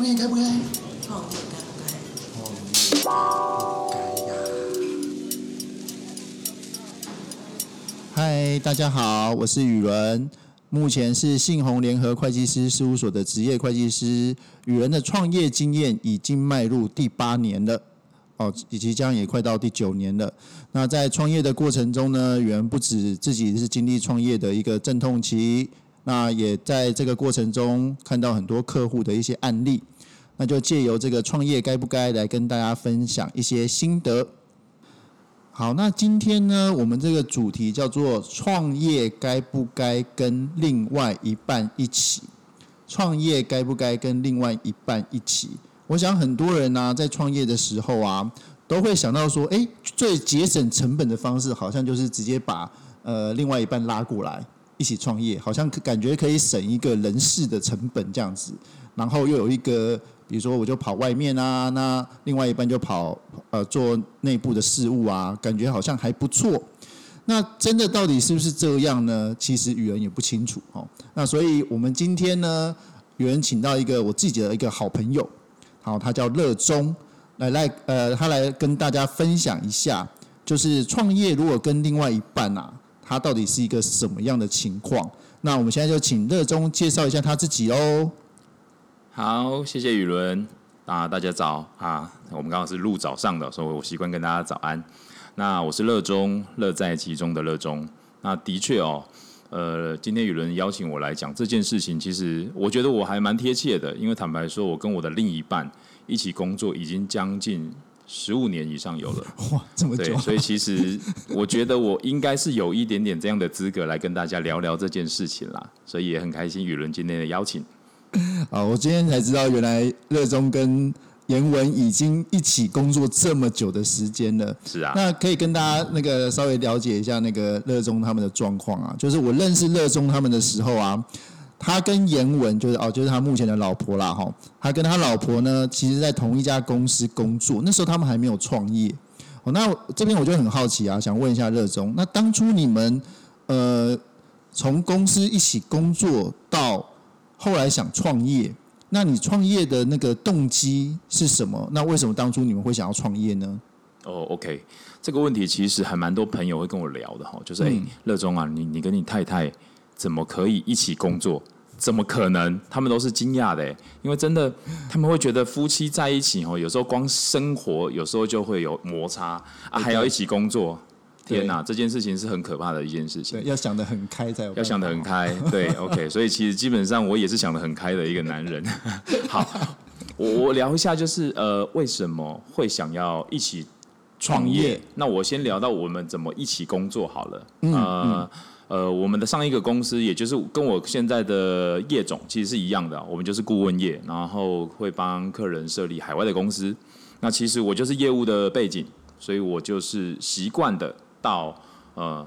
创业该不该？创业该不该？创业该呀。嗨，大家好，我是宇伦，目前是信鸿联合会计师事务所的职业会计师。宇伦的创业经验已经迈入第八年了，哦，以及将也快到第九年了。那在创业的过程中呢，宇伦不止自己是经历创业的一个阵痛期。那也在这个过程中看到很多客户的一些案例，那就借由这个创业该不该来跟大家分享一些心得。好，那今天呢，我们这个主题叫做创业该不该跟另外一半一起？创业该不该跟另外一半一起？我想很多人呢，在创业的时候啊，都会想到说，哎，最节省成本的方式，好像就是直接把呃另外一半拉过来。一起创业，好像感觉可以省一个人事的成本这样子，然后又有一个，比如说我就跑外面啊，那另外一半就跑呃做内部的事务啊，感觉好像还不错。那真的到底是不是这样呢？其实语人也不清楚哦。那所以我们今天呢，有人请到一个我自己的一个好朋友，好，他叫乐中，来来呃，他来跟大家分享一下，就是创业如果跟另外一半啊。他到底是一个什么样的情况？那我们现在就请乐中介绍一下他自己哦。好，谢谢宇伦啊，大家早啊，我们刚好是录早上的，所以我习惯跟大家早安。那我是乐中，乐在其中的乐中。那的确哦，呃，今天宇伦邀请我来讲这件事情，其实我觉得我还蛮贴切的，因为坦白说，我跟我的另一半一起工作已经将近。十五年以上有了，哇，这么久！所以其实我觉得我应该是有一点点这样的资格来跟大家聊聊这件事情啦，所以也很开心宇伦今天的邀请。啊，我今天才知道原来热衷跟严文已经一起工作这么久的时间了。是啊，那可以跟大家那个稍微了解一下那个热衷他们的状况啊，就是我认识热衷他们的时候啊。他跟严文就是哦，就是他目前的老婆啦哈。他跟他老婆呢，其实在同一家公司工作，那时候他们还没有创业。哦，那这边我就很好奇啊，想问一下热衷，那当初你们呃从公司一起工作到后来想创业，那你创业的那个动机是什么？那为什么当初你们会想要创业呢？哦，OK，这个问题其实还蛮多朋友会跟我聊的哈，就是哎，热衷啊，你你跟你太太。怎么可以一起工作？怎么可能？他们都是惊讶的，因为真的他们会觉得夫妻在一起哦，有时候光生活有时候就会有摩擦啊，还要一起工作。天哪，这件事情是很可怕的一件事情。对，要想得很开才有。要想得很开，对，OK。所以其实基本上我也是想得很开的一个男人。好，我我聊一下，就是呃，为什么会想要一起创业？那我先聊到我们怎么一起工作好了。嗯。呃，我们的上一个公司，也就是跟我现在的业种其实是一样的，我们就是顾问业，然后会帮客人设立海外的公司。那其实我就是业务的背景，所以我就是习惯的到呃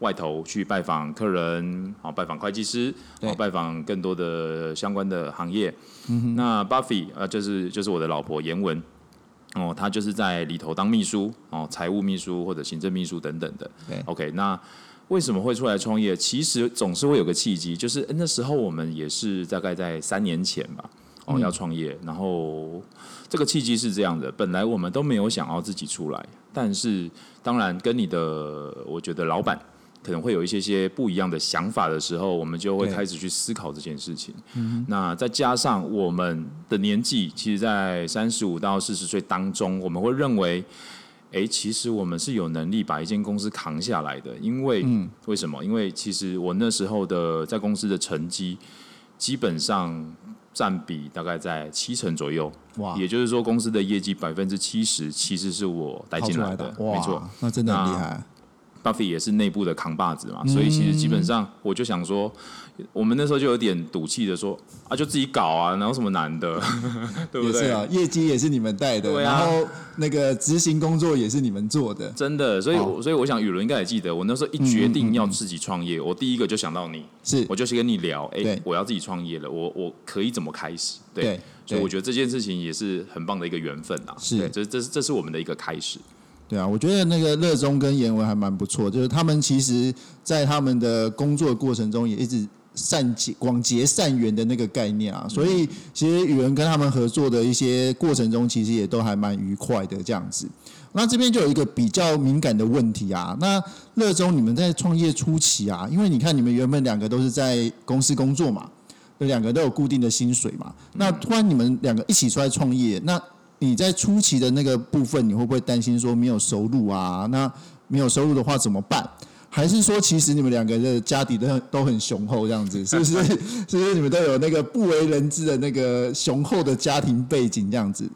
外头去拜访客人，好拜访会计师，好拜访更多的相关的行业。那 Buffy 呃，就是就是我的老婆严文，哦，她就是在里头当秘书，哦，财务秘书或者行政秘书等等的。OK，那。为什么会出来创业？其实总是会有个契机，就是那时候我们也是大概在三年前吧，哦要创业，然后这个契机是这样的，本来我们都没有想要自己出来，但是当然跟你的我觉得老板可能会有一些些不一样的想法的时候，我们就会开始去思考这件事情。那再加上我们的年纪，其实在三十五到四十岁当中，我们会认为。哎，其实我们是有能力把一间公司扛下来的，因为为什么？因为其实我那时候的在公司的成绩，基本上占比大概在七成左右。哇！也就是说，公司的业绩百分之七十其实是我带进来的。没错，那真的很厉害。Buffy 也是内部的扛把子嘛，所以其实基本上我就想说。我们那时候就有点赌气的说啊，就自己搞啊，哪有什么难的，对不对？也是啊，业绩也是你们带的，对然后那个执行工作也是你们做的，真的。所以，所以我想雨伦应该也记得，我那时候一决定要自己创业，我第一个就想到你，是，我就去跟你聊，哎，我要自己创业了，我我可以怎么开始？对，所以我觉得这件事情也是很棒的一个缘分啊，是，这这是这是我们的一个开始。对啊，我觉得那个乐中跟严文还蛮不错，就是他们其实在他们的工作过程中也一直。善结广结善缘的那个概念啊，所以其实宇文跟他们合作的一些过程中，其实也都还蛮愉快的这样子。那这边就有一个比较敏感的问题啊，那乐中你们在创业初期啊，因为你看你们原本两个都是在公司工作嘛，那两个都有固定的薪水嘛，那突然你们两个一起出来创业，那你在初期的那个部分，你会不会担心说没有收入啊？那没有收入的话怎么办？还是说，其实你们两个的家底都很都很雄厚，这样子是不是？是不是你们都有那个不为人知的那个雄厚的家庭背景这样子？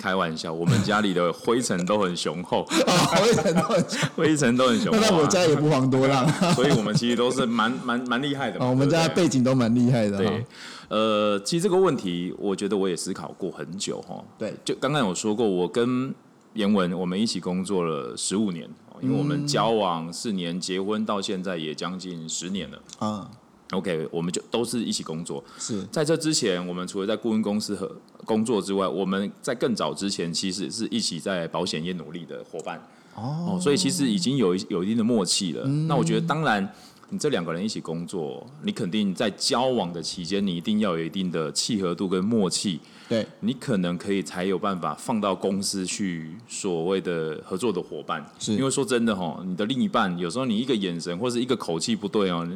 开玩笑，我们家里的灰尘都很雄厚，啊，灰尘都很雄灰尘都很雄厚、那啊。我家也不遑多让啊，所以我们其实都是蛮蛮蛮厉害的嘛。我们家背景都蛮厉害的哈对。，呃，其实这个问题，我觉得我也思考过很久哈。对，就刚刚有说过，我跟严文我们一起工作了十五年，哦因为我们交往四年，结婚到现在也将近十年了。啊，OK，我们就都是一起工作。是在这之前，我们除了在顾问公司和工作之外，我们在更早之前其实是一起在保险业努力的伙伴。哦，所以其实已经有一有一定的默契了。那我觉得，当然，你这两个人一起工作，你肯定在交往的期间，你一定要有一定的契合度跟默契，对，你可能可以才有办法放到公司去所谓的合作的伙伴。是因为说真的哈，你的另一半有时候你一个眼神或是一个口气不对哦，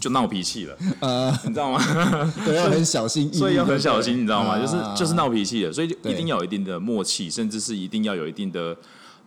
就闹脾气了，呃，你知道吗？对，要很小心翼翼，所以要很小心，你知道吗？啊就是就是闹脾气的，所以就一定要有一定的默契，甚至是一定要有一定的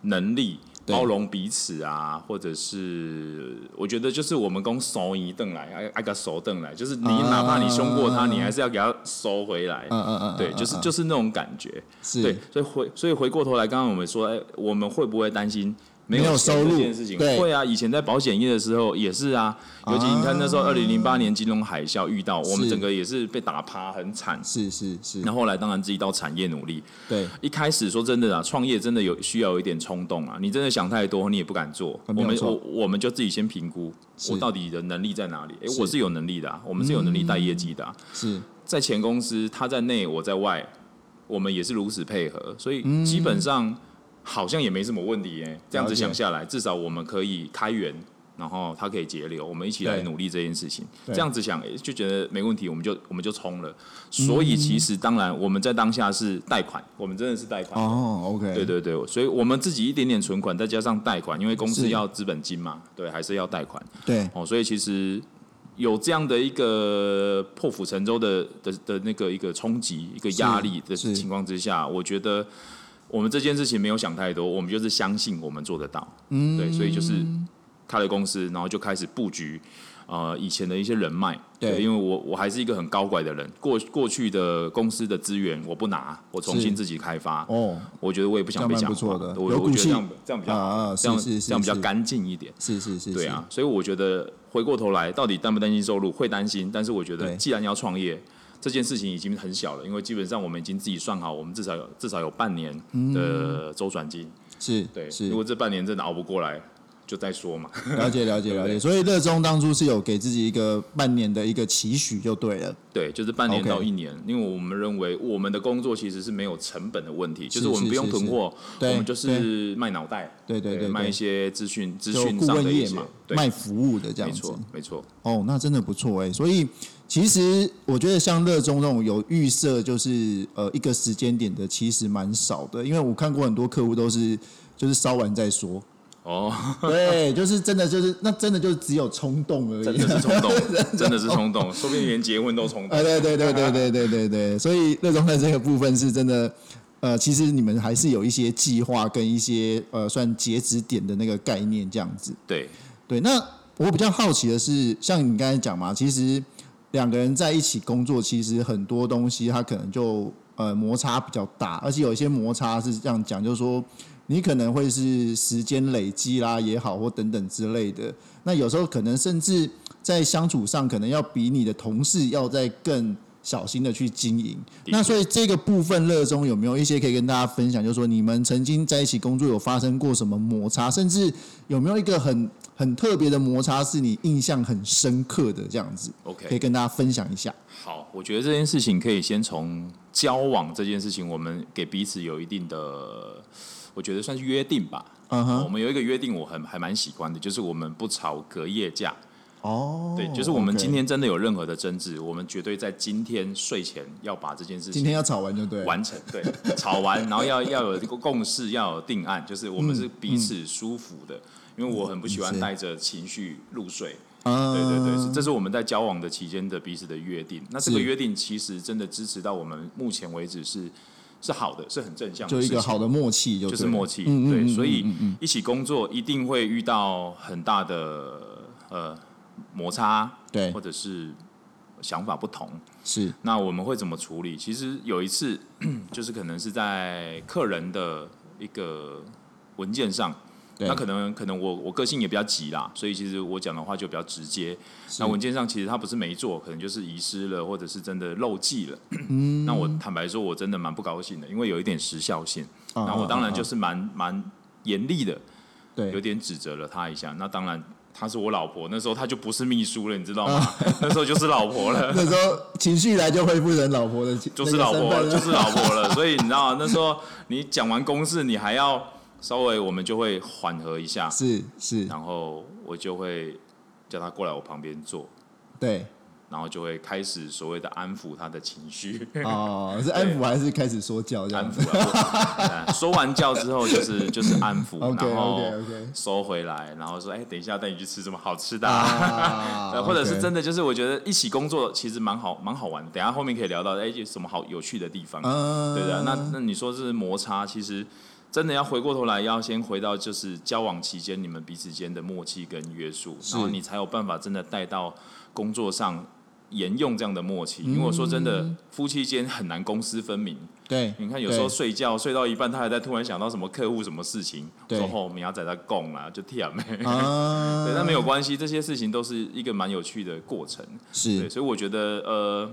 能力。对包容彼此啊，或者是我觉得就是我们公熟一顿来，挨挨个熟顿来，就是你啊哪怕你凶过他，你还是要给他收回来。嗯嗯嗯，对，嗯就是嗯就是那种感觉。是对，所以回所以回过头来，刚刚我们说，哎，我们会不会担心没没有收入这件事情？对会啊，以前在保险业的时候也是啊，尤其你看那时候二零零八年金融海啸遇到，我们整个也是被打趴，很惨。是是是，那后来当然自己到产业努力。对，一开始说真的啊，创业真的有需要有一点冲动啊，你真的想太多，你也不敢做。我们我我们就自己先评估我到底的能力在哪里。哎，我是有能力的啊，我们是有能力带业绩的啊。是在前公司，他在内，我在外，我们也是如此配合，所以嗯基本上好像也没什么问题耶。这样子想下来，至少我们可以开源，然后它可以节流，我们一起来努力这件事情。对这样子想诶就觉得没问题，我们就我们就冲了。所以其实当然我们在当下是贷款，我们真的是贷款。哦，OK，对对对，所以我们自己一点点存款，再加上贷款，因为公司要资本金嘛，对，还是要贷款。对哦，所以其实有这样的一个破釜沉舟的的的那个一个冲击、一个压力的情况之下，我觉得我们这件事情没有想太多，我们就是相信我们做得到。嗯，对，所以就是开了公司，然后就开始布局。呃，以前的一些人脉，对因为我我还是一个很高拐的人，过过去的公司的资源我不拿，我重新自己开发。哦，我觉得我也不想被讲错的我我觉得这样这样比较好，啊这样是是是这样比较干净一点。是是是，对啊，，所以我觉得回过头来，到底担不担心收入？会担心，但是我觉得既然要创业，这件事情已经很小了，因为基本上我们已经自己算好，我们至少有至少有半年的周转金。是对，是。如果这半年真的熬不过来，就再说嘛。了解了解。了解，所以乐中当初是有给自己一个半年的一个期许就对了，对，就是半年到一年因为我们认为我们的工作其实是没有成本的问题，就是是我们不用囤货，对我们就是卖脑袋，对对对对卖一些资讯资就讯顾上的一些问业嘛，，对，卖服务的这样子。没错，没错。哦，那真的不错哎。所以其实我觉得像热衷那种有预设，就是呃一个时间点的，其实蛮少的。因为我看过很多客户都是就是烧完再说，哦，对，就是真的就是那真的就是只有冲动而已，真的是冲动，真的是冲动，说不定连结婚都冲动啊，。对对对对对对对对，所以热衷的这个部分是真的，呃，其实你们还是有一些计划跟一些呃算截止点的那个概念这样子。对，对，那我比较好奇的是，像你刚才讲嘛，其实两个人在一起工作，其实很多东西他可能就呃摩擦比较大，而且有一些摩擦是这样讲，就是说你可能会是时间累积啦也好，或等等之类的。那有时候可能甚至在相处上，可能要比你的同事要再更小心的去经营。那所以这个部分热衷有没有一些可以跟大家分享？就是说你们曾经在一起工作有发生过什么摩擦，甚至有没有一个很很特别的摩擦是你印象很深刻的这样子 OK 可以跟大家分享一下。好，我觉得这件事情可以先从交往这件事情，我们给彼此有一定的，我觉得算是约定吧。嗯哼，我们有一个约定，我很还蛮喜欢的，就是我们不吵隔夜架。哦，对，就是我们今天真的有任何的争执，我们绝对在今天睡前要把这件事情今天要吵完就对，完成，对，吵完，然后要要有这个共识，要有定案，就是我们是彼此舒服的，因为我很不喜欢带着情绪入睡。啊对对对，这是我们在交往的期间的彼此的约定。那这个约定其实真的支持到我们目前为止是是好的，是很正向的就一个好的默契就，就是默契。嗯嗯嗯对，所以一起工作一定会遇到很大的呃摩擦，对或者是想法不同。是那我们会怎么处理？其实有一次，就是可能是在客人的一个文件上，对那可能可能我我个性也比较急啦，所以其实我讲的话就比较直接。那文件上其实他不是没做，可能就是遗失了，或者是真的漏记了。嗯那我坦白说，我真的蛮不高兴的，因为有一点时效性。啊那我当然就是蛮蛮严厉的，对有点指责了他一下。那当然。她是我老婆，那时候她就不是秘书了，你知道吗？啊 那时候就是老婆了。那时候情绪来就恢复成老婆的，就是老婆，就是老婆了。所以你知道，那时候你讲完公事，你还要稍微，我们就会缓和一下，是是，然后我就会叫他过来我旁边坐，对。然后就会开始所谓的安抚他的情绪。哦，是安抚还是开始说教这样？子安抚啊，说完教之后就是 就是安抚然后收回来，然后说，哎、等一下带你去吃什么好吃的、啊？对，或者是真的就是我觉得一起工作其实蛮好蛮好玩的。等下后面可以聊到，哎、有什么好有趣的地方？嗯，对的，那那你说是摩擦，其实真的要回过头来，要先回到就是交往期间你们彼此间的默契跟约束，然后你才有办法真的带到工作上沿用这样的默契。因为我说真的，夫妻间很难公私分明。对，你看有时候睡觉睡到一半，他还在突然想到什么客户什么事情，对说后明仔在在供啦，就甜没。啊，对，那没有关系，这些事情都是一个蛮有趣的过程。对，是所以我觉得呃，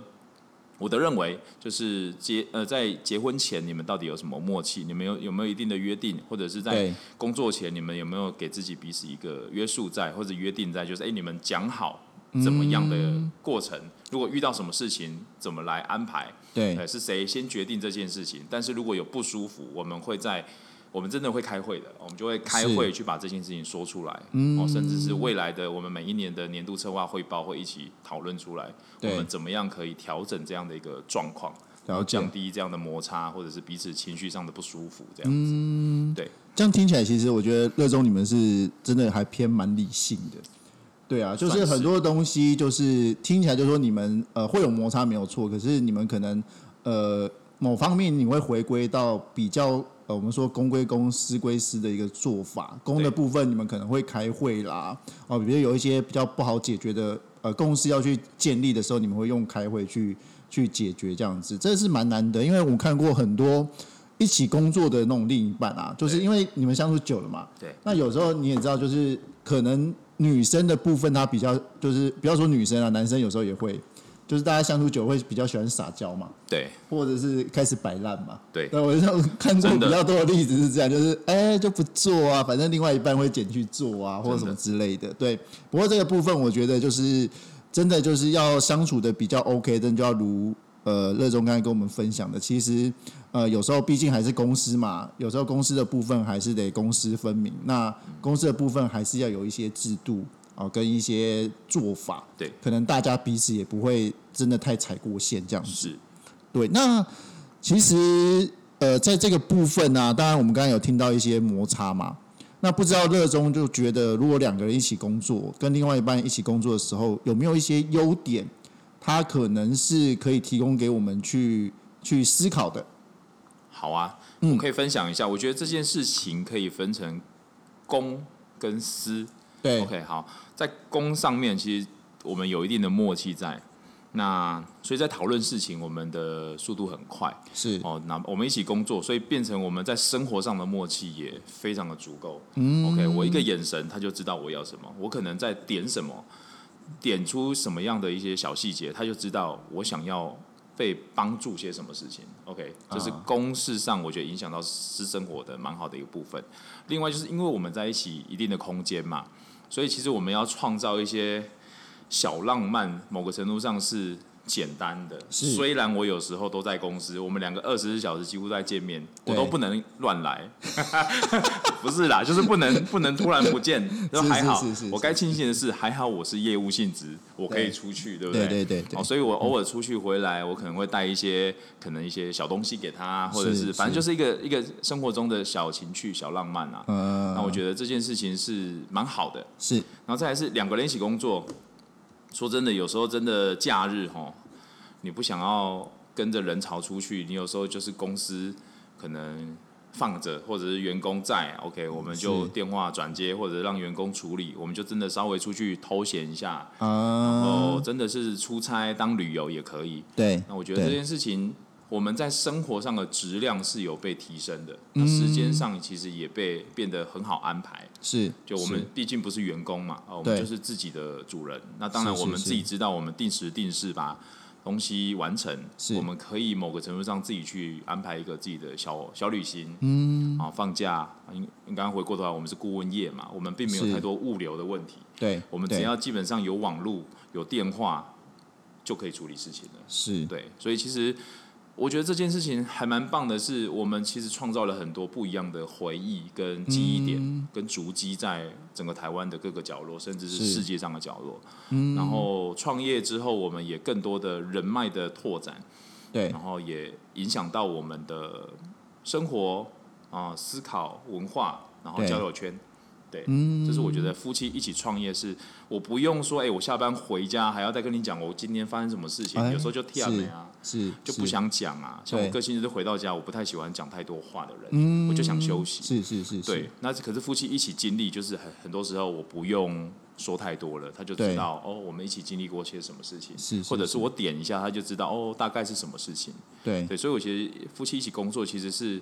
我的认为就是结呃在结婚前你们到底有什么默契？你们有有没有一定的约定，或者是在工作前你们有没有给自己彼此一个约束在，或者约定在？就是哎、你们讲好怎么样的过程？如果遇到什么事情，怎么来安排？对呃，是谁先决定这件事情？但是如果有不舒服，我们会在我们真的会开会的，我们就会开会去把这件事情说出来，嗯。哦，甚至是未来的我们每一年的年度策划汇报会一起讨论出来，我们怎么样可以调整这样的一个状况，然后降低这样的摩擦，或者是彼此情绪上的不舒服，这样子。嗯。对，这样听起来，其实我觉得乐中你们是真的还偏蛮理性的。对啊，就是很多东西就是听起来就说你们呃会有摩擦没有错，可是你们可能呃某方面你会回归到比较呃我们说公归公私归私的一个做法，公的部分你们可能会开会啦，哦，比如有一些比较不好解决的呃公司要去建立的时候，你们会用开会去去解决这样子，这是蛮难得，因为我看过很多。一起工作的那种另一半啊，就是因为你们相处久了嘛，对那有时候你也知道，就是可能女生的部分，她比较就是不要说女生啊，男生有时候也会，就是大家相处久会比较喜欢撒娇嘛，对或者是开始摆烂嘛。对那，我就 看过真的比较多的例子是这样，就是哎、就不做啊，反正另外一半会捡去做啊，或者什么之类的。对，不过这个部分我觉得就是真的就是要相处的比较 OK，真的就要如呃热衷刚才跟我们分享的，其实呃有时候毕竟还是公司嘛，有时候公司的部分还是得公私分明，那公司的部分还是要有一些制度啊、跟一些做法，对可能大家彼此也不会真的太踩过线这样子。是，对，那其实呃，在这个部分呢、当然我们刚才有听到一些摩擦嘛。那不知道热衷就觉得，如果两个人一起工作，跟另外一半一起工作的时候，有没有一些优点，他可能是可以提供给我们去去思考的？好啊，嗯我可以分享一下。我觉得这件事情可以分成公跟私。对 OK，好，在工上面，其实我们有一定的默契在。那所以在讨论事情，我们的速度很快是哦。那我们一起工作，所以变成我们在生活上的默契也非常的足够。嗯，OK，我一个眼神他就知道我要什么，我可能在点什么，点出什么样的一些小细节，他就知道我想要被帮助些什么事情。OK，这是啊公事上我觉得影响到私生活的蛮好的一个部分。另外就是因为我们在一起一定的空间嘛，所以其实我们要创造一些小浪漫，某个程度上是简单的。虽然我有时候都在公司，我们两个二十四小时几乎在见面，我都不能乱来。不是啦，就是不能不能突然不见。就还好是是是，是我该庆幸的是，还好我是业务性质，我可以出去，对不对？对对对对。哦，所以我偶尔出去回来，我可能会带一些可能一些小东西给他，或者是是。反正就是一个一个生活中的小情趣、小浪漫啊。嗯，那我觉得这件事情是蛮好的。是。然后再来是两个人一起工作，说真的，有时候真的假日哈，你不想要跟着人潮出去，你有时候就是公司可能放着，或者是员工在，OK，我们就是电话转接或者让员工处理，我们就真的稍微出去偷闲一下，然啊，后真的是出差当旅游也可以。对，那我觉得这件事情。我们在生活上的质量是有被提升的，嗯那时间上其实也被变得很好安排。是就我们毕竟不是员工嘛，啊，我们就是自己的主人。那当然，我们自己知道，我们定时定时把东西完成，是。我们可以某个程度上自己去安排一个自己的小小旅行，嗯，啊，放假。应应刚刚回过头来，我们是顾问业嘛，我们并没有太多物流的问题，对，对我们只要基本上有网络、有电话就可以处理事情了。是。对，所以其实我觉得这件事情还蛮棒的是，我们其实创造了很多不一样的回忆跟记忆点，嗯跟足迹在整个台湾的各个角落，甚至是是世界上的角落。嗯，然后创业之后，我们也更多的人脉的拓展，对然后也影响到我们的生活啊、思考、文化，然后交友圈。对，嗯这是我觉得夫妻一起创业是，我不用说，哎、我下班回家还要再跟你讲我今天发生什么事情，哎有时候就跳了啊。是就不想讲啊。像我对个性就是回到家，我不太喜欢讲太多话的人，嗯我就想休息。是是是，对，，那可是夫妻一起经历，就是很很多时候我不用说太多了，他就知道哦，我们一起经历过些什么事情，是是是或者是我点一下，他就知道哦，大概是什么事情。对对，所以我觉得夫妻一起工作其实是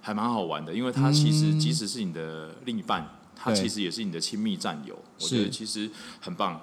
还蛮好玩的，因为他其实即使是你的另一半，他其实也是你的亲密战友，我觉得其实很棒，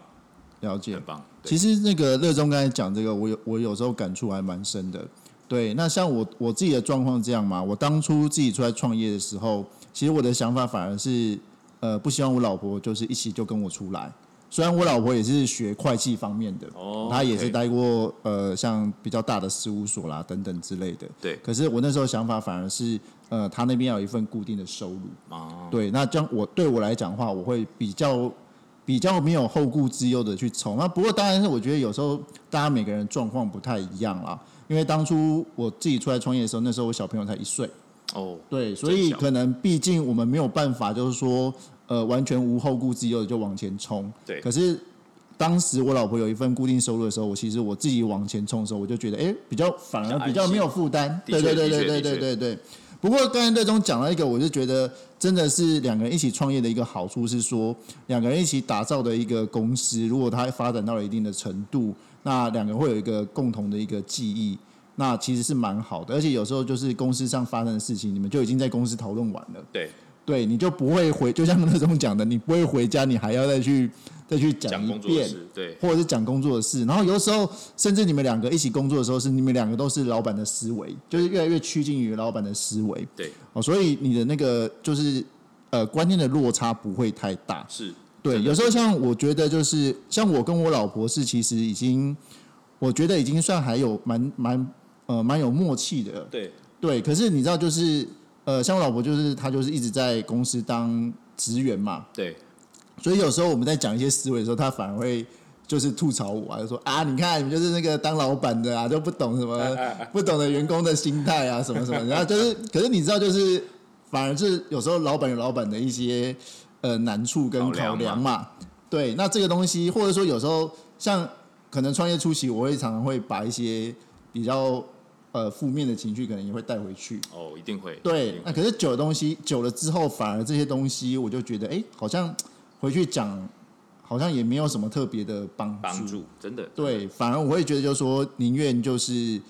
了解很。棒。其实那个乐中刚才讲这个，我有我有时候感触还蛮深的。对，那像我我自己的状况这样嘛，我当初自己出来创业的时候，其实我的想法反而是，呃，不希望我老婆就是一起就跟我出来。虽然我老婆也是学会计方面的，哦她也是待过呃像比较大的事务所啦等等之类的。对可是我那时候想法反而是，呃，她那边要有一份固定的收入。啊，对，那这样我对我来讲的话，我会比较比较没有后顾之忧的去冲。那不过当然是我觉得有时候大家每个人状况不太一样啦。因为当初我自己出来创业的时候，那时候我小朋友才一岁，哦，对，所以可能毕竟我们没有办法，就是说呃完全无后顾之忧的就往前冲。对可是当时我老婆有一份固定收入的时候，我其实我自己往前冲的时候，我就觉得哎比较反而比较没有负担。对对对对对对对。不过刚才队中讲了一个，我就觉得真的是两个人一起创业的一个好处是说，两个人一起打造的一个公司，如果它发展到了一定的程度，那两个人会有一个共同的一个记忆，那其实是蛮好的。而且有时候就是公司上发生的事情，你们就已经在公司讨论完了，对，对，你就不会回，就像那种讲的，你不会回家，你还要再去再去讲讲一遍。对，或者是讲工作的事，然后有时候甚至你们两个一起工作的时候，是你们两个都是老板的思维，就是越来越趋近于老板的思维对，哦，所以你的那个就是呃观念的落差不会太大。是，对，有时候像我觉得就是像我跟我老婆是其实已经，我觉得已经算还有蛮蛮呃蛮有默契的。对，对，可是你知道就是呃像我老婆就是她就是一直在公司当职员嘛，对，所以有时候我们在讲一些思维的时候，她反而会就是吐槽我啊，就说啊，你看你们就是那个当老板的啊，都不懂什么，不懂得员工的心态啊，什么什么。然后就是，可是你知道，就是反而是有时候老板有老板的一些呃难处跟考量嘛。对，那这个东西，或者说有时候像可能创业初期，我会常常会把一些比较呃负面的情绪，可能也会带回去。哦，一定会，对那可是久的东西久了之后，反而这些东西我就觉得，哎、好像回去讲，好像也没有什么特别的帮帮助，真的，对，反而我会觉得，就是说，宁愿就是，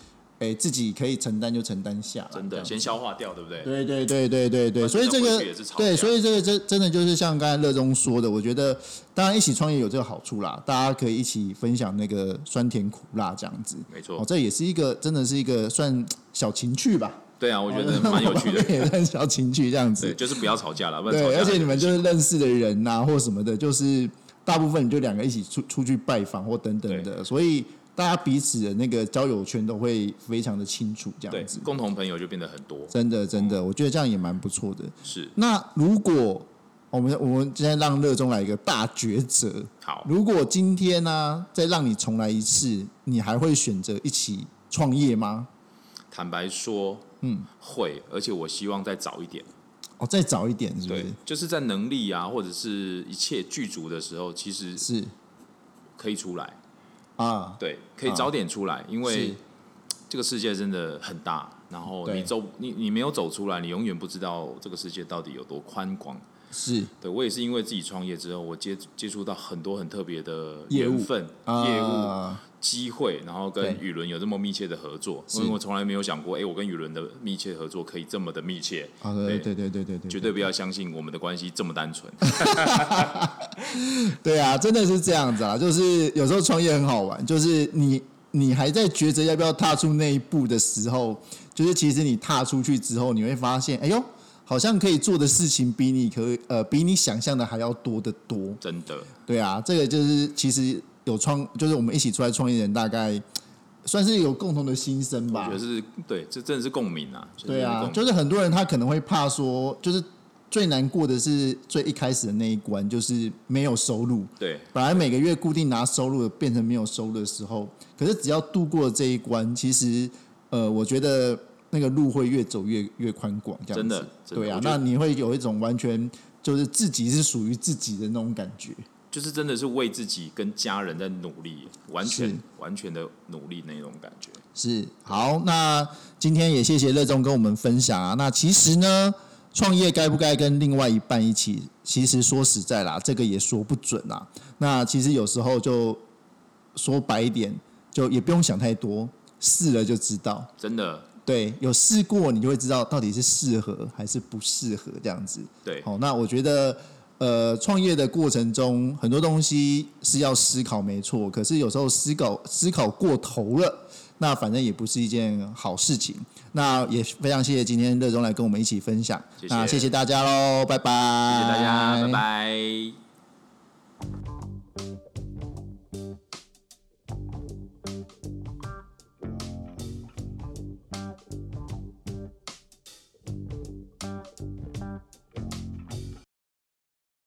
哎、自己可以承担就承担下来，真的，先消化掉，对不对？对对对对对对，所以这个对，所以这个真真的就是像刚才乐中说的，我觉得当然一起创业有这个好处啦，大家可以一起分享那个酸甜苦辣这样子。没错哦，这也是一个真的是一个算小情趣吧，对啊，我觉得蛮有趣的，也算小情趣这样子对，。就是不要吵架了，不然吵对，架而且你们就是认识的人呐、或什么的，就是大部分你就两个一起出出去拜访或等等的，所以大家彼此的那个交友圈都会非常的清楚，这样子，。共同朋友就变得很多。真的真的，我觉得这样也蛮不错的。是那如果我们我们今天让热衷来一个大抉择，好，如果今天呢、再让你重来一次，你还会选择一起创业吗？坦白说，嗯，会，而且我希望再早一点。哦，再早一点是不对是？，就是在能力啊，或者是一切具足的时候，其实是可以出来。啊，对，可以早点出来，因为这个世界真的很大。然后你走，你你没有走出来，你永远不知道这个世界到底有多宽广。是。对我也是因为自己创业之后，我接接触到很多很特别的缘分、业务。啊，机会，然后跟对。宇伦有这么密切的合作，是。因为我从来没有想过，哎，我跟宇伦的密切合作可以这么的密切。啊，对对对对对对，绝对不要相信我们的关系这么单纯。对啊，真的是这样子啊，就是有时候创业很好玩，就是你你还在抉择要不要踏出那一步的时候，就是其实你踏出去之后，你会发现，哎呦，好像可以做的事情比你可以呃比你想象的还要多得多。真的，对啊，这个就是其实有创，就是我们一起出来创业人，大概算是有共同的心声吧我觉得。是对，这真的是共鸣啊。对啊，就是很多人他可能会怕说，就是最难过的是最一开始的那一关，就是没有收入。对本来每个月固定拿收入的，变成没有收入的时候，可是只要度过了这一关，其实呃，我觉得那个路会越走越越宽广，这样子。真的真的对啊那你会有一种完全就是自己是属于自己的那种感觉。就是真的是为自己跟家人在努力，完全完全的努力那种感觉。是好，那今天也谢谢乐中跟我们分享啊。那其实呢，创业该不该跟另外一半一起？其实说实在啦，这个也说不准啊。那其实有时候就说白一点，就也不用想太多，试了就知道。真的，对，有试过你就会知道到底是适合还是不适合这样子。对，好，那我觉得，呃，创业的过程中很多东西是要思考，没错。可是有时候思考思考过头了，那反正也不是一件好事情。那也非常谢谢今天乐中来跟我们一起分享，谢谢那谢谢大家喽，拜拜，谢谢大家，拜拜。